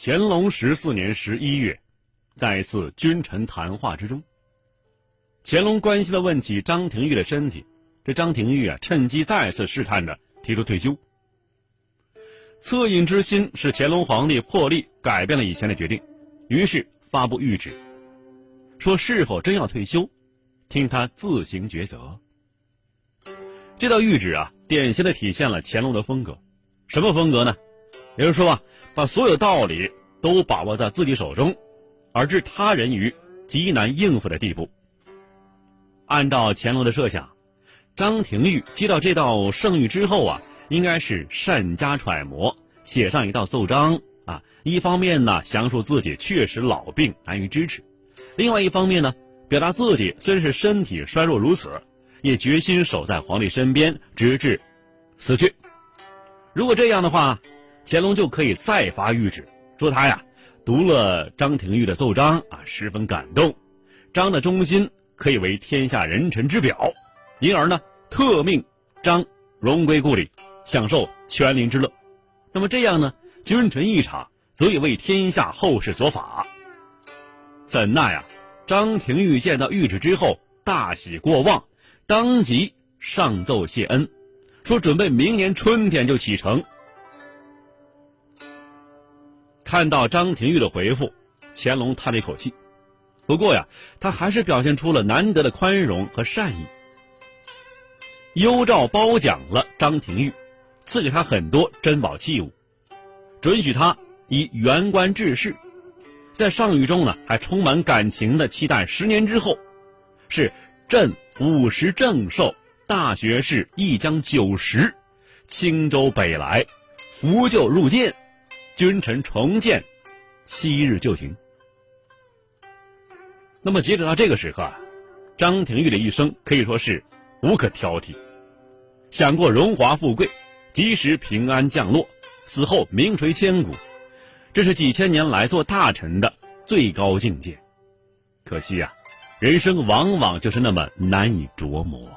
乾隆十四年十一月，在一次君臣谈话之中，乾隆关心的问起张廷玉的身体，这张廷玉啊，趁机再次试探着提出退休。恻隐之心使乾隆皇帝破例改变了以前的决定，于是发布谕旨，说是否真要退休，听他自行抉择。这道谕旨啊，典型的体现了乾隆的风格，什么风格呢？也就是说啊，把所有道理都把握在自己手中，而置他人于极难应付的地步。按照乾隆的设想，张廷玉接到这道圣谕之后啊。应该是善加揣摩，写上一道奏章啊。一方面呢，详述自己确实老病难于支持；另外一方面呢，表达自己虽然是身体衰弱如此，也决心守在皇帝身边，直至死去。如果这样的话，乾隆就可以再发谕旨，说他呀读了张廷玉的奏章啊，十分感动，张的忠心可以为天下人臣之表，因而呢，特命张荣归故里。享受权林之乐，那么这样呢？君臣一场，则以为天下后世所法。怎奈啊，张廷玉见到谕旨之后，大喜过望，当即上奏谢恩，说准备明年春天就启程。看到张廷玉的回复，乾隆叹了一口气。不过呀，他还是表现出了难得的宽容和善意，优诏褒奖了张廷玉。赐给他很多珍宝器物，准许他以原官致仕，在上谕中呢，还充满感情的期待十年之后，是朕五十正寿，大学士亦将九十，青州北来，扶柩入见，君臣重见，昔日旧情。那么截止到这个时刻啊，张廷玉的一生可以说是无可挑剔，享过荣华富贵。及时平安降落，死后名垂千古，这是几千年来做大臣的最高境界。可惜啊，人生往往就是那么难以琢磨。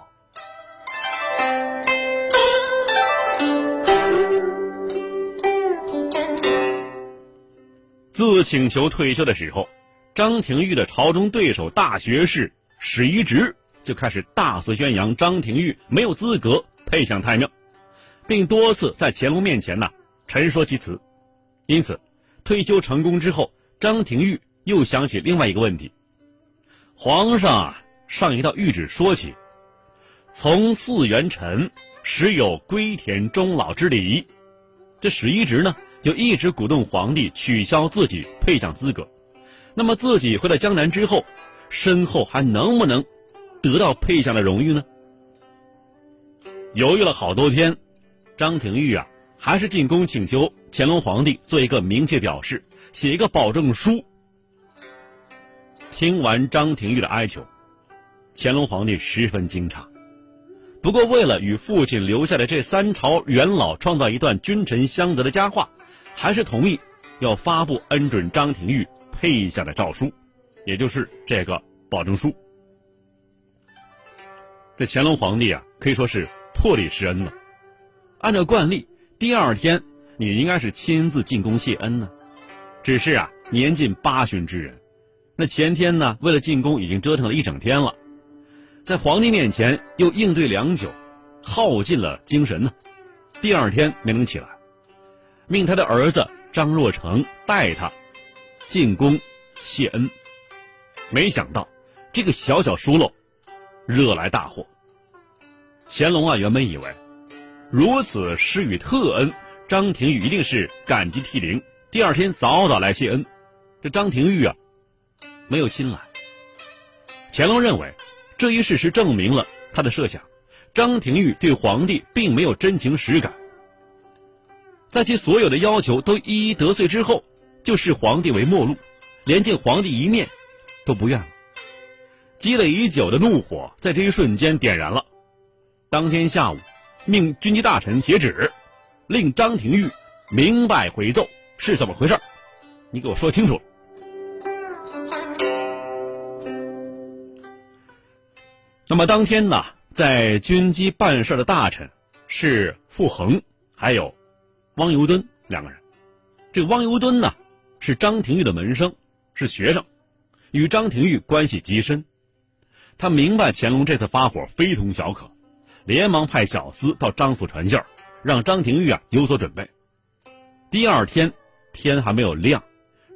自请求退休的时候，张廷玉的朝中对手大学士史一直就开始大肆宣扬张廷玉没有资格配享太庙。并多次在乾隆面前呢陈说其词，因此退休成功之后，张廷玉又想起另外一个问题：皇上啊上一道谕旨说起，从四元臣时有归田终老之礼，这史一直呢就一直鼓动皇帝取消自己配享资格。那么自己回到江南之后，身后还能不能得到配享的荣誉呢？犹豫了好多天。张廷玉啊，还是进宫请求乾隆皇帝做一个明确表示，写一个保证书。听完张廷玉的哀求，乾隆皇帝十分惊诧。不过，为了与父亲留下的这三朝元老创造一段君臣相得的佳话，还是同意要发布恩准张廷玉配下的诏书，也就是这个保证书。这乾隆皇帝啊，可以说是破例施恩了。按照惯例，第二天你应该是亲自进宫谢恩呢。只是啊，年近八旬之人，那前天呢，为了进宫已经折腾了一整天了，在皇帝面前又应对良久，耗尽了精神呢。第二天没能起来，命他的儿子张若成带他进宫谢恩。没想到这个小小疏漏，惹来大祸。乾隆啊，原本以为。如此施予特恩，张廷玉一定是感激涕零。第二天早早来谢恩，这张廷玉啊，没有亲来。乾隆认为这一事实证明了他的设想：张廷玉对皇帝并没有真情实感。在其所有的要求都一一得罪之后，就视皇帝为陌路，连见皇帝一面都不愿了。积累已久的怒火在这一瞬间点燃了。当天下午，命军机大臣写旨，令张廷玉明白回奏是怎么回事你给我说清楚。那么当天呢，在军机办事的大臣是傅恒，还有汪尤敦两个人。这汪尤敦呢，是张廷玉的门生，是学生，与张廷玉关系极深。他明白乾隆这次发火非同小可，连忙派小厮到张府传信，让张廷玉啊有所准备。第二天天还没有亮，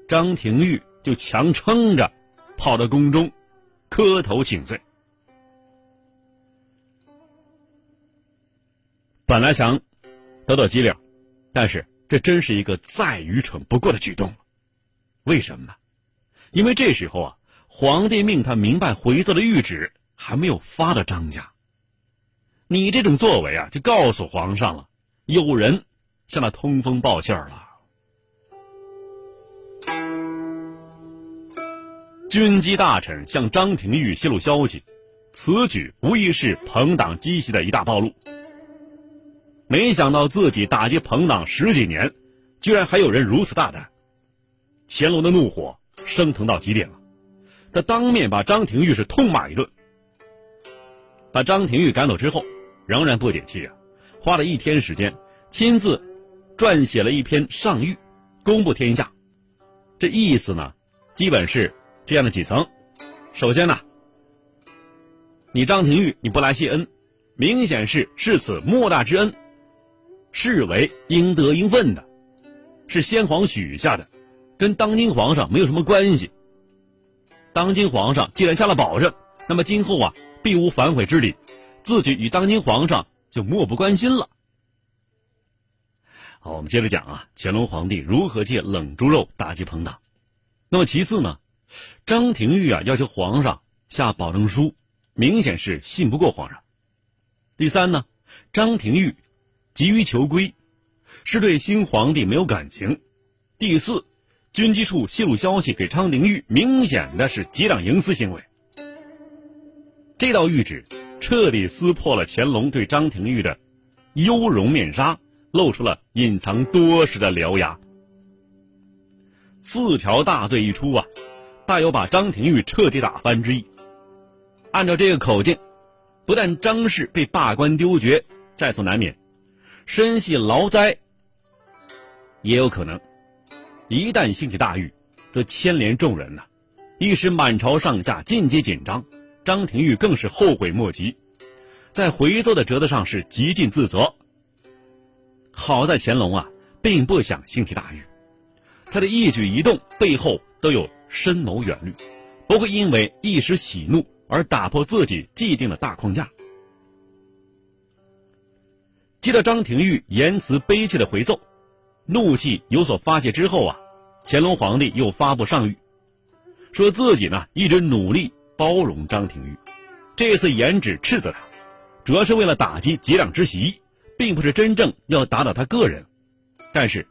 张廷玉就强撑着跑到宫中磕头请罪。本来想得到机灵，但是这真是一个再愚蠢不过的举动了。为什么呢？因为这时候啊，皇帝命他明白回奏的谕旨还没有发到张家。你这种作为啊，就告诉皇上了，有人向他通风报信了。军机大臣向张廷玉泄露消息，此举无疑是朋党积习的一大暴露。没想到自己打击朋党十几年，居然还有人如此大胆。乾隆的怒火升腾到极点了，他当面把张廷玉是痛骂一顿。把张廷玉赶走之后，仍然不解气啊，花了一天时间，亲自撰写了一篇上谕，公布天下。这意思呢，基本是这样的几层：首先呢，你张廷玉你不来谢恩，明显是是此莫大之恩。视为应得应分的，是先皇许下的，跟当今皇上没有什么关系。当今皇上既然下了保证，那么今后啊必无反悔之理，自己与当今皇上就漠不关心了。好，我们接着讲啊，乾隆皇帝如何借冷猪肉打击朋党。那么其次呢，张廷玉啊要求皇上下保证书，明显是信不过皇上。第三呢，张廷玉。急于求归，是对新皇帝没有感情。第四，军机处泄露消息给张廷玉，明显的是结党营私行为。这道谕旨彻底撕破了乾隆对张廷玉的优容面纱，露出了隐藏多时的獠牙。四条大罪一出啊，大有把张廷玉彻底打翻之意。按照这个口径，不但张氏被罢官丢爵在所难免。身系劳灾，也有可能。一旦兴起大狱，则牵连众人呐，一时满朝上下尽皆紧张。张廷玉更是后悔莫及，在回奏的折子上是极尽自责。好在乾隆啊，并不想兴起大狱，他的一举一动背后都有深谋远虑，不会因为一时喜怒而打破自己既定的大框架。接到张廷玉言辞悲切的回奏，怒气有所发泄之后啊，乾隆皇帝又发布上谕，说自己呢一直努力包容张廷玉，这次言旨斥责他，主要是为了打击结党之习，并不是真正要打倒他个人。但是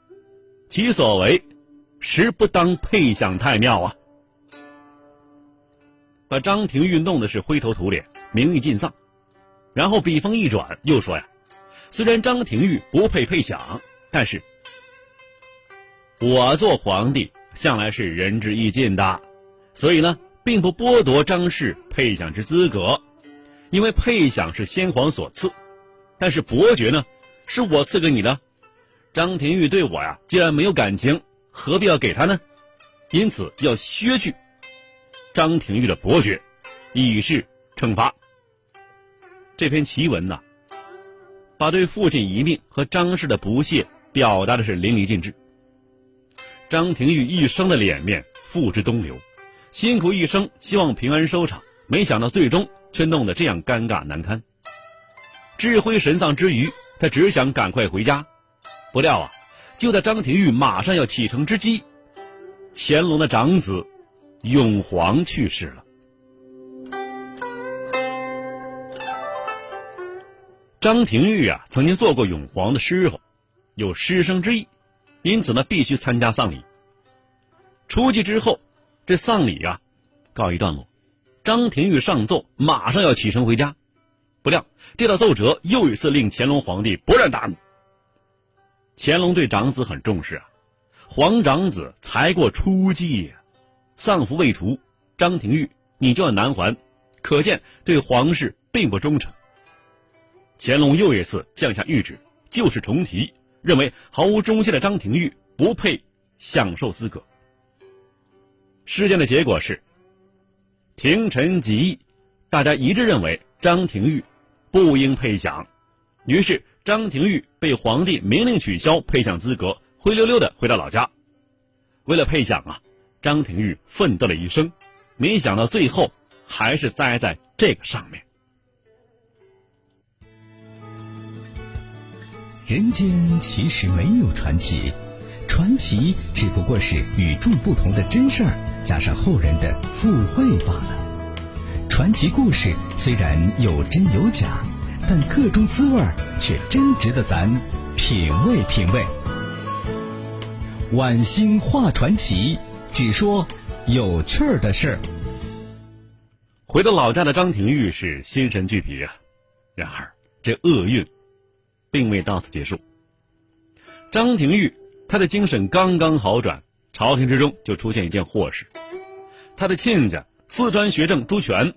其所为实不当配享太庙啊，把张廷玉弄的是灰头土脸，名誉尽丧。然后笔锋一转，又说呀。虽然张廷玉不配配享，但是我做皇帝向来是仁至义尽的，所以呢，并不剥夺张氏配享之资格，因为配享是先皇所赐，但是伯爵呢，是我赐给你的。张廷玉对我呀，既然没有感情，何必要给他呢？因此要削去张廷玉的伯爵，以示惩罚。这篇檄文呢？把对父亲遗命和张氏的不屑表达的是淋漓尽致。张廷玉一生的脸面付之东流，辛苦一生，希望平安收场，没想到最终却弄得这样尴尬难堪。智慧神丧之余，他只想赶快回家，不料啊，就在张廷玉马上要启程之际，乾隆的长子永璜去世了。张廷玉啊，曾经做过永璜的师傅，有师生之意，因此呢，必须参加丧礼。出祭之后，这丧礼啊告一段落，张廷玉上奏，马上要启程回家。不料这道奏折又一次令乾隆皇帝勃然大怒。乾隆对长子很重视啊，皇长子才过初祭，丧服未除，张廷玉你就要南还，可见对皇室并不忠诚。乾隆又一次降下谕旨，旧事重提，认为毫无忠心的张廷玉不配享受资格。事件的结果是，廷臣几议，大家一致认为张廷玉。不应配享，于是张廷玉被皇帝明令取消配享资格，灰溜溜的回到老家。为了配享啊，张廷玉奋斗了一生，没想到最后还是栽在这个上面。人间其实没有传奇，传奇只不过是与众不同的真事儿加上后人的附会罢了。传奇故事虽然有真有假，但各中滋味却真值得咱品味品味。晚星画传奇，只说有趣儿的事。回到老家的张廷玉是心神俱疲啊，然而这厄运并未到此结束。张廷玉他的精神刚刚好转，朝廷之中就出现一件祸事，他的亲家四川学政朱权。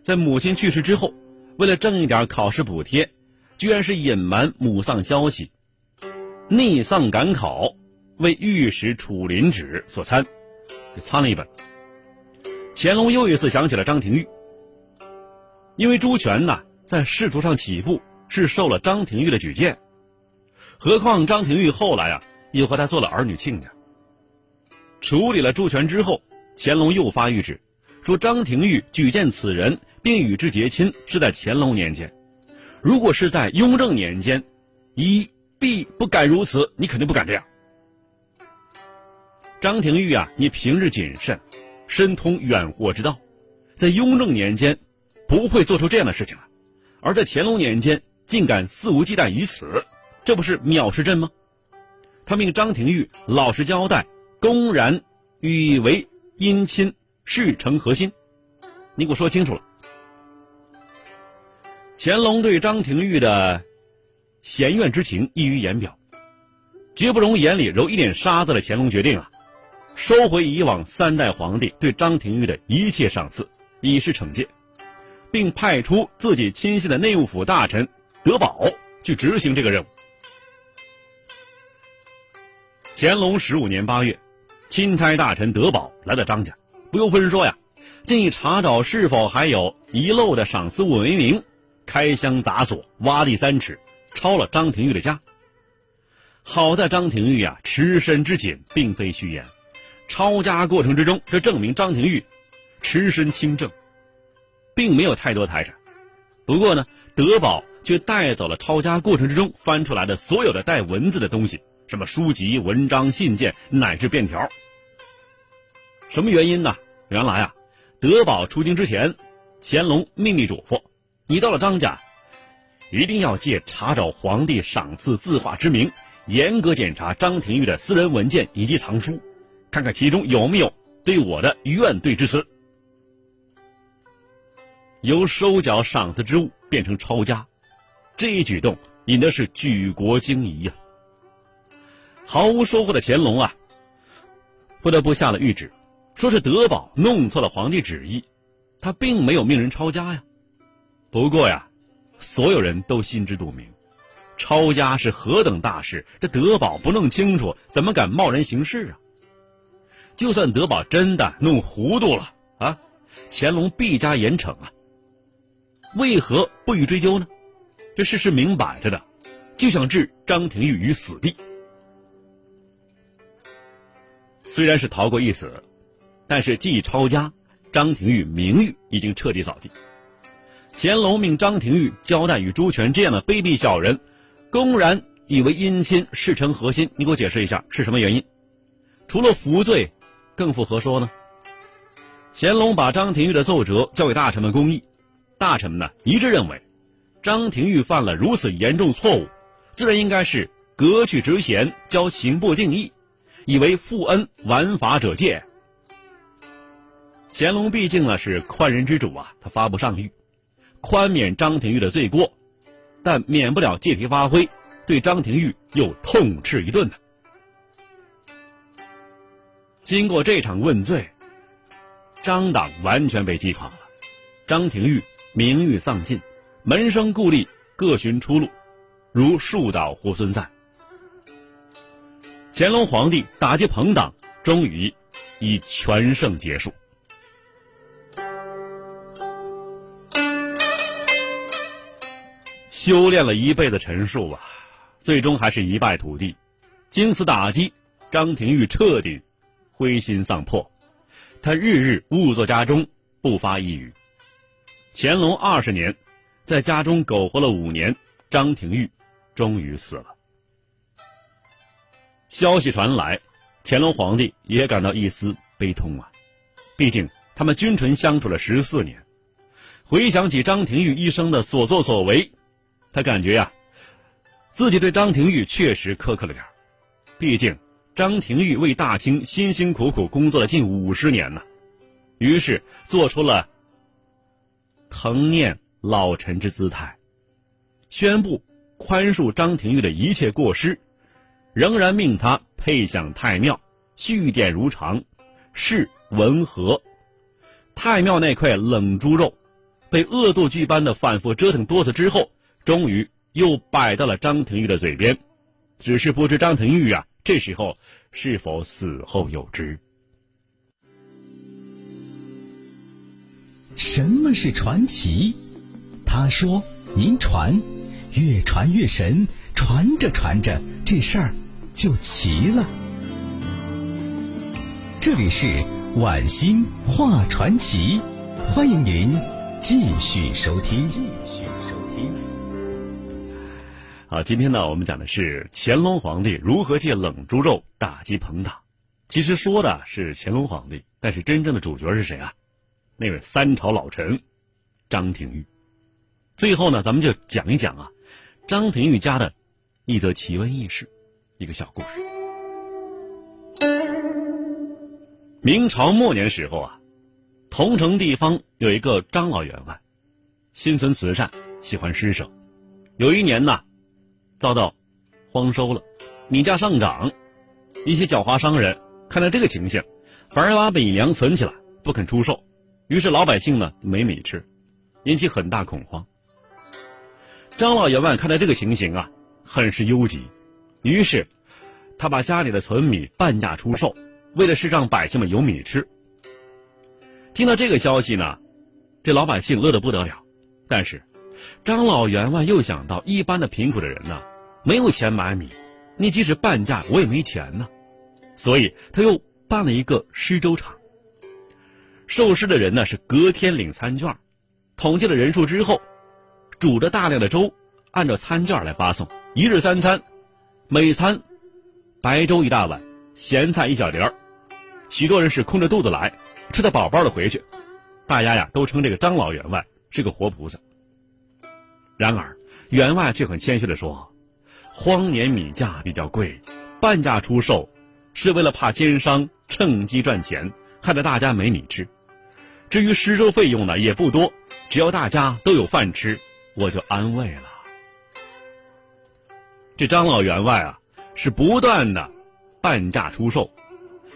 在母亲去世之后，为了挣一点考试补贴，居然是隐瞒母丧消息，逆丧赶考，为御史楚林旨所参，就参了一本。乾隆又一次想起了张廷玉，因为朱权呐在仕途上起步是受了张廷玉的举荐，何况张廷玉后来啊又和他做了儿女亲家。处理了朱权之后，乾隆又发谕旨，说张廷玉举荐此人。并与之结亲是在乾隆年间，如果是在雍正年间，一必不敢如此。你肯定不敢这样。张廷玉啊，你平日谨慎，深通远祸之道，在雍正年间不会做出这样的事情来，而在乾隆年间竟敢肆无忌惮于此，这不是藐视朕吗？他命张廷玉老实交代，公然与为姻亲，事成何心？你给我说清楚了。乾隆对张廷玉的嫌怨之情溢于言表，绝不容眼里揉一点沙子的乾隆决定啊，收回以往三代皇帝对张廷玉的一切赏赐，以示惩戒，并派出自己亲信的内务府大臣德宝去执行这个任务。乾隆十五年八月，钦差大臣德宝来到张家，不由分说呀，建议查找是否还有遗漏的赏赐物为名。开箱砸锁，挖地三尺，抄了张廷玉的家。好在张廷玉啊，持身之紧，并非虚言。抄家过程之中，这证明张廷玉持身清正，并没有太多财产。不过呢，德宝却带走了抄家过程之中翻出来的所有的带文字的东西，什么书籍、文章、信件，乃至便条。什么原因呢？原来啊，德宝出京之前，乾隆秘密嘱咐。你到了张家，一定要借查找皇帝赏赐字画之名，严格检查张廷玉的私人文件以及藏书，看看其中有没有对我的怨怼之词。由收缴赏赐之物变成抄家，这一举动引的是举国惊疑呀！毫无收获的乾隆啊，不得不下了谕旨，说是德宝弄错了皇帝旨意，他并没有命人抄家呀。不过呀，所有人都心知肚明，抄家是何等大事，这德宝不弄清楚，怎么敢贸然行事啊？就算德宝真的弄糊涂了啊，乾隆必加严惩啊！为何不予追究呢？这事是明摆着的，就想置张廷玉于死地。虽然是逃过一死，但是既抄家，张廷玉名誉已经彻底扫地。乾隆命张廷玉交代与朱权这样的卑鄙小人，公然以为姻亲事成核心？你给我解释一下是什么原因？除了服罪，更复何说呢？乾隆把张廷玉的奏折交给大臣们公议，大臣们呢一致认为，张廷玉犯了如此严重错误，自然应该是革去职衔，交刑部定义，以为负恩玩法者戒，乾隆毕竟呢是宽仁之主啊，他发不上谕，宽免张廷玉的罪过，但免不了借题发挥，对张廷玉又痛斥一顿呢。经过这场问罪，张党完全被击垮了，张廷玉名誉丧尽，门生故吏各寻出路，如树倒猢狲散。乾隆皇帝打击朋党，终于以全胜结束。修炼了一辈子陈述啊，最终还是一败涂地。经此打击，张廷玉彻底灰心丧魄，他日日兀坐家中，不发一语。乾隆二十年，在家中苟活了五年，张廷玉终于死了。消息传来，乾隆皇帝也感到一丝悲痛啊，毕竟他们君臣相处了十四年，回想起张廷玉一生的所作所为。他感觉呀，自己对张廷玉确实苛刻了点毕竟张廷玉为大清辛辛苦苦工作了近五十年呢，于是做出了疼念老臣之姿态，宣布宽恕张廷玉的一切过失，仍然命他配享太庙，续典如常，是文和。太庙那块冷猪肉，被恶作剧般的反复折腾多次之后。终于又摆到了张廷玉的嘴边，只是不知张廷玉啊，这时候是否死后有知？什么是传奇？他说：“您传，越传越神，传着传着，这事儿就齐了。”这里是晚星话传奇，欢迎您继续收听。继续收听。好，今天呢，我们讲的是乾隆皇帝如何借冷猪肉打击朋党。其实说的是乾隆皇帝，但是真正的主角是谁啊？那位三朝老臣张廷玉。最后呢，咱们就讲一讲啊，张廷玉家的一则奇闻异事，一个小故事。明朝末年时候啊，桐城地方有一个张老员外，心存慈善，喜欢施舍。有一年呢。遭到荒收了，米价上涨，一些狡猾商人看到这个情形，反而把米粮存起来，不肯出售，于是老百姓呢没米吃，引起很大恐慌。张老员外看到这个情形啊，很是忧急，于是他把家里的存米半价出售，为了是让百姓们有米吃。听到这个消息呢，这老百姓乐得不得了，但是。张老员外又想到，一般的贫苦的人呢，没有钱买米，你即使半价，我也没钱呢。所以他又办了一个施粥厂，受施的人呢是隔天领餐券，统计了人数之后，煮着大量的粥，按照餐券来发送，一日三餐，每餐白粥一大碗，咸菜一小碟儿，许多人是空着肚子来，吃的饱饱的回去，大家呀都称这个张老员外是个活菩萨。然而，员外却很谦虚的说：“荒年米价比较贵，半价出售是为了怕奸商趁机赚钱，害得大家没米吃。至于施粥费用呢，也不多，只要大家都有饭吃，我就安慰了。”这张老员外啊，是不断的半价出售，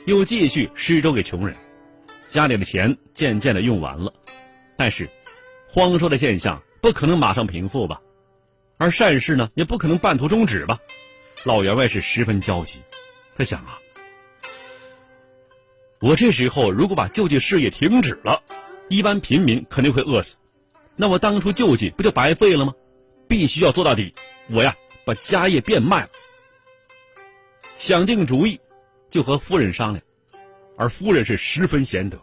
又继续施粥给穷人，家里的钱渐渐的用完了，但是荒收的现象。不可能马上平复吧，而善事呢也不可能半途终止吧。老员外是十分焦急，他想啊，我这时候如果把救济事业停止了，一般平民肯定会饿死，那我当初救济不就白费了吗？必须要做到底，我呀把家业变卖了。想定主意，就和夫人商量，而夫人是十分贤德。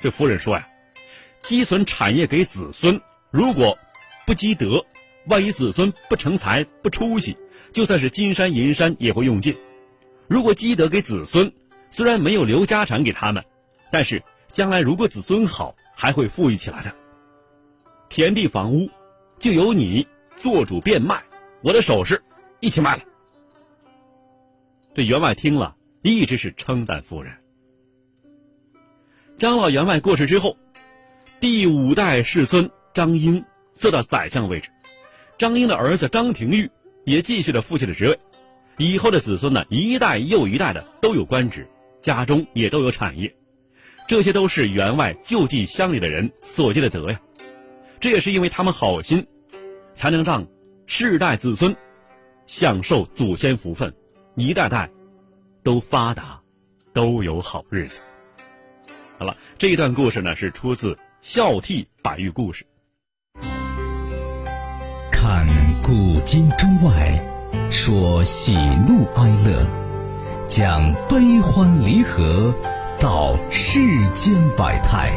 这夫人说呀，积存产业给子孙。如果不积德，万一子孙不成才、不出息，就算是金山银山也会用尽。如果积德给子孙，虽然没有留家产给他们，但是将来如果子孙好，还会富裕起来的。田地房屋就由你做主变卖，我的首饰一起卖了。这员外听了，一直是称赞夫人。张老员外过世之后，第五代世孙张英做到宰相位置，张英的儿子张廷玉也继续了父亲的职位，以后的子孙呢，一代又一代的都有官职，家中也都有产业，这些都是员外救济乡里的人所积的德呀。这也是因为他们好心，才能让世代子孙享受祖先福分，一代代都发达，都有好日子。好了，这一段故事呢是出自《孝悌百喻故事》。看古今中外，说喜怒哀乐，讲悲欢离合，道世间百态，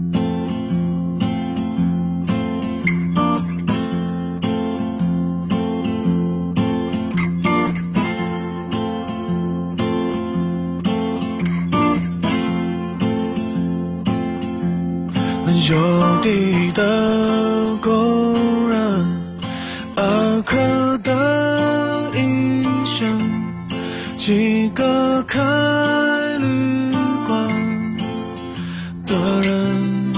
开绿光的人，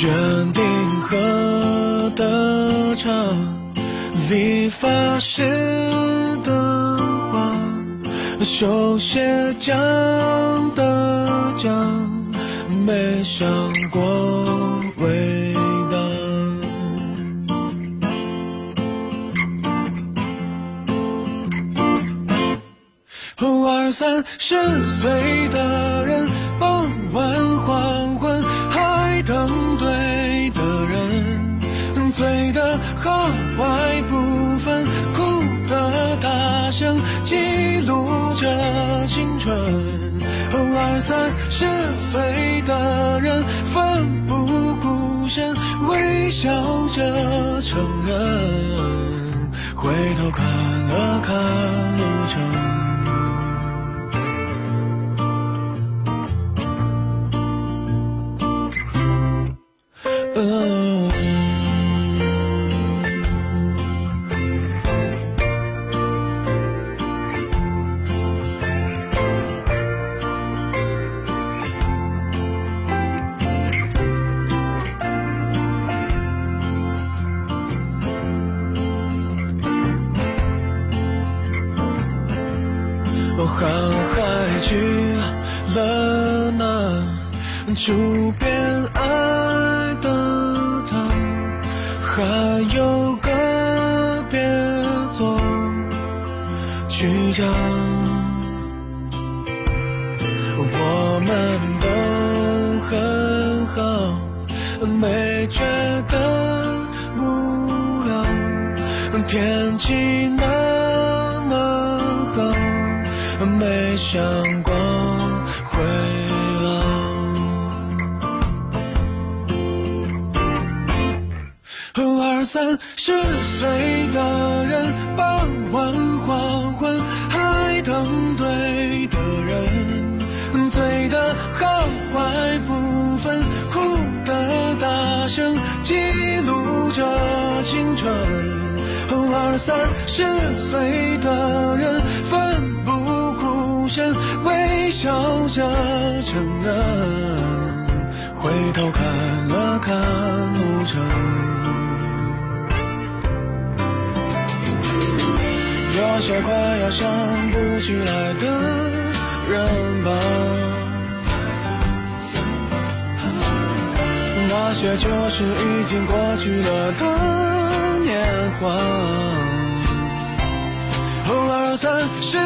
约定喝的茶，理发师的话，修鞋匠三十岁的人，傍晚黄昏还等对的人，醉的好坏不分，哭的大声记录着青春。二三十岁的人奋不顾身，微笑着承认，回头看了看路程。我航海去了那就变爱的他，还有个别做局长，我们都很好，没觉得无聊，天气没想过会老，二三十岁的人，傍晚黄昏还等对的人，醉的好坏不分，哭的大声记录着青春。二三十岁的笑着承认，回头看了看路程。有些快要想不起来的人吧，那些就是已经过去了的年华。二三十。